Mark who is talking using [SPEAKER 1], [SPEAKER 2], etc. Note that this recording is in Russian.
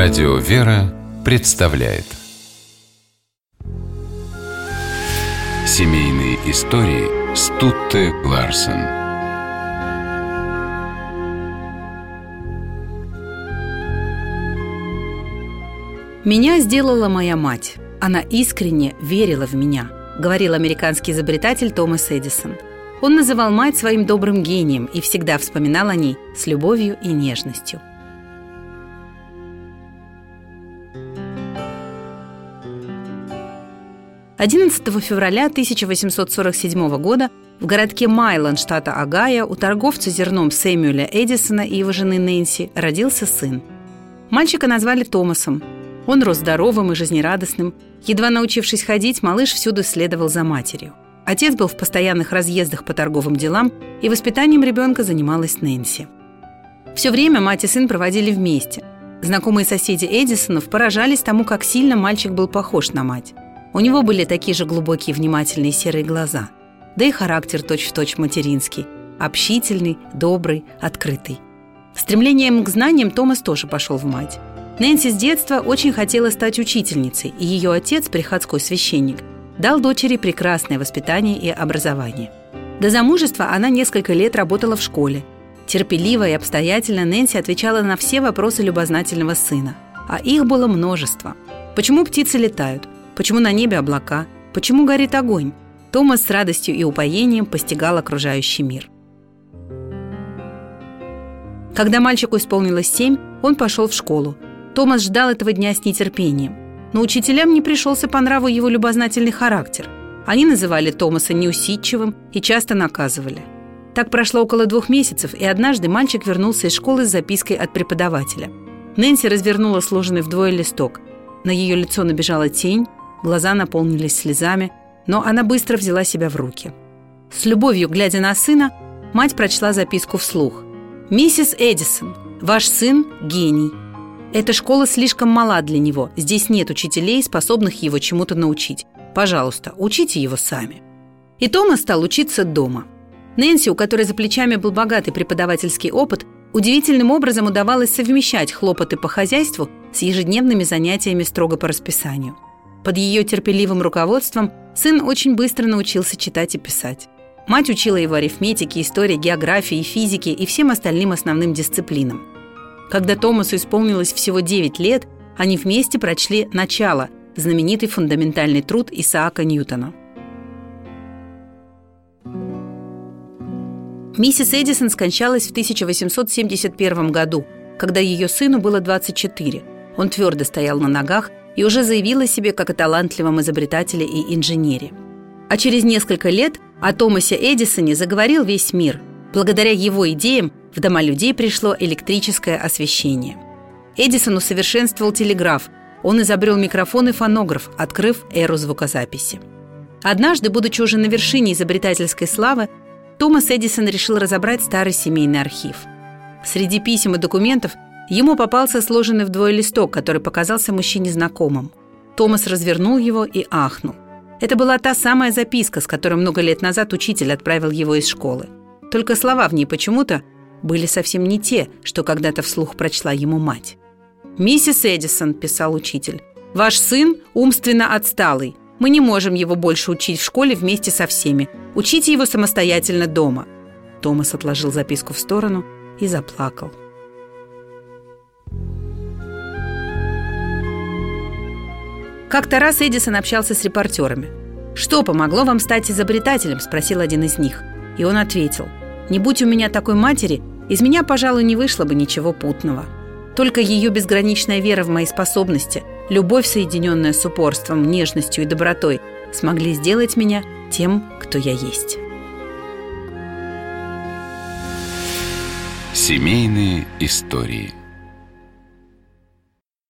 [SPEAKER 1] Радио «Вера» представляет Семейные истории Стутте Ларсен
[SPEAKER 2] «Меня сделала моя мать. Она искренне верила в меня», говорил американский изобретатель Томас Эдисон. Он называл мать своим добрым гением и всегда вспоминал о ней с любовью и нежностью. 11 февраля 1847 года в городке Майлон, штата Огайо, у торговца зерном Сэмюэля Эдисона и его жены Нэнси родился сын. Мальчика назвали Томасом. Он рос здоровым и жизнерадостным. Едва научившись ходить, малыш всюду следовал за матерью. Отец был в постоянных разъездах по торговым делам, и воспитанием ребенка занималась Нэнси. Все время мать и сын проводили вместе. Знакомые соседи Эдисонов поражались тому, как сильно мальчик был похож на мать. У него были такие же глубокие внимательные серые глаза. Да и характер точь-в-точь материнский. Общительный, добрый, открытый. Стремлением к знаниям Томас тоже пошел в мать. Нэнси с детства очень хотела стать учительницей, и ее отец, приходской священник, дал дочери прекрасное воспитание и образование. До замужества она несколько лет работала в школе. Терпеливо и обстоятельно Нэнси отвечала на все вопросы любознательного сына. А их было множество. Почему птицы летают? Почему на небе облака? Почему горит огонь? Томас с радостью и упоением постигал окружающий мир. Когда мальчику исполнилось семь, он пошел в школу. Томас ждал этого дня с нетерпением. Но учителям не пришелся по нраву его любознательный характер. Они называли Томаса неусидчивым и часто наказывали. Так прошло около двух месяцев, и однажды мальчик вернулся из школы с запиской от преподавателя. Нэнси развернула сложенный вдвое листок. На ее лицо набежала тень, глаза наполнились слезами, но она быстро взяла себя в руки. С любовью, глядя на сына, мать прочла записку вслух. «Миссис Эдисон, ваш сын – гений. Эта школа слишком мала для него, здесь нет учителей, способных его чему-то научить. Пожалуйста, учите его сами». И Томас стал учиться дома. Нэнси, у которой за плечами был богатый преподавательский опыт, удивительным образом удавалось совмещать хлопоты по хозяйству с ежедневными занятиями строго по расписанию – под ее терпеливым руководством сын очень быстро научился читать и писать. Мать учила его арифметике, истории, географии, физике и всем остальным основным дисциплинам. Когда Томасу исполнилось всего 9 лет, они вместе прочли «Начало» – знаменитый фундаментальный труд Исаака Ньютона. Миссис Эдисон скончалась в 1871 году, когда ее сыну было 24. Он твердо стоял на ногах и уже заявила себе как о талантливом изобретателе и инженере. А через несколько лет о Томасе Эдисоне заговорил весь мир. Благодаря его идеям в дома людей пришло электрическое освещение. Эдисон усовершенствовал телеграф, он изобрел микрофон и фонограф, открыв эру звукозаписи. Однажды, будучи уже на вершине изобретательской славы, Томас Эдисон решил разобрать старый семейный архив. Среди писем и документов – Ему попался сложенный вдвое листок, который показался мужчине знакомым. Томас развернул его и ахнул. Это была та самая записка, с которой много лет назад учитель отправил его из школы. Только слова в ней почему-то были совсем не те, что когда-то вслух прочла ему мать. «Миссис Эдисон», – писал учитель, – «ваш сын умственно отсталый. Мы не можем его больше учить в школе вместе со всеми. Учите его самостоятельно дома». Томас отложил записку в сторону и заплакал. Как-то раз Эдисон общался с репортерами. «Что помогло вам стать изобретателем?» – спросил один из них. И он ответил. «Не будь у меня такой матери, из меня, пожалуй, не вышло бы ничего путного. Только ее безграничная вера в мои способности, любовь, соединенная с упорством, нежностью и добротой, смогли сделать меня тем, кто я есть».
[SPEAKER 1] Семейные истории –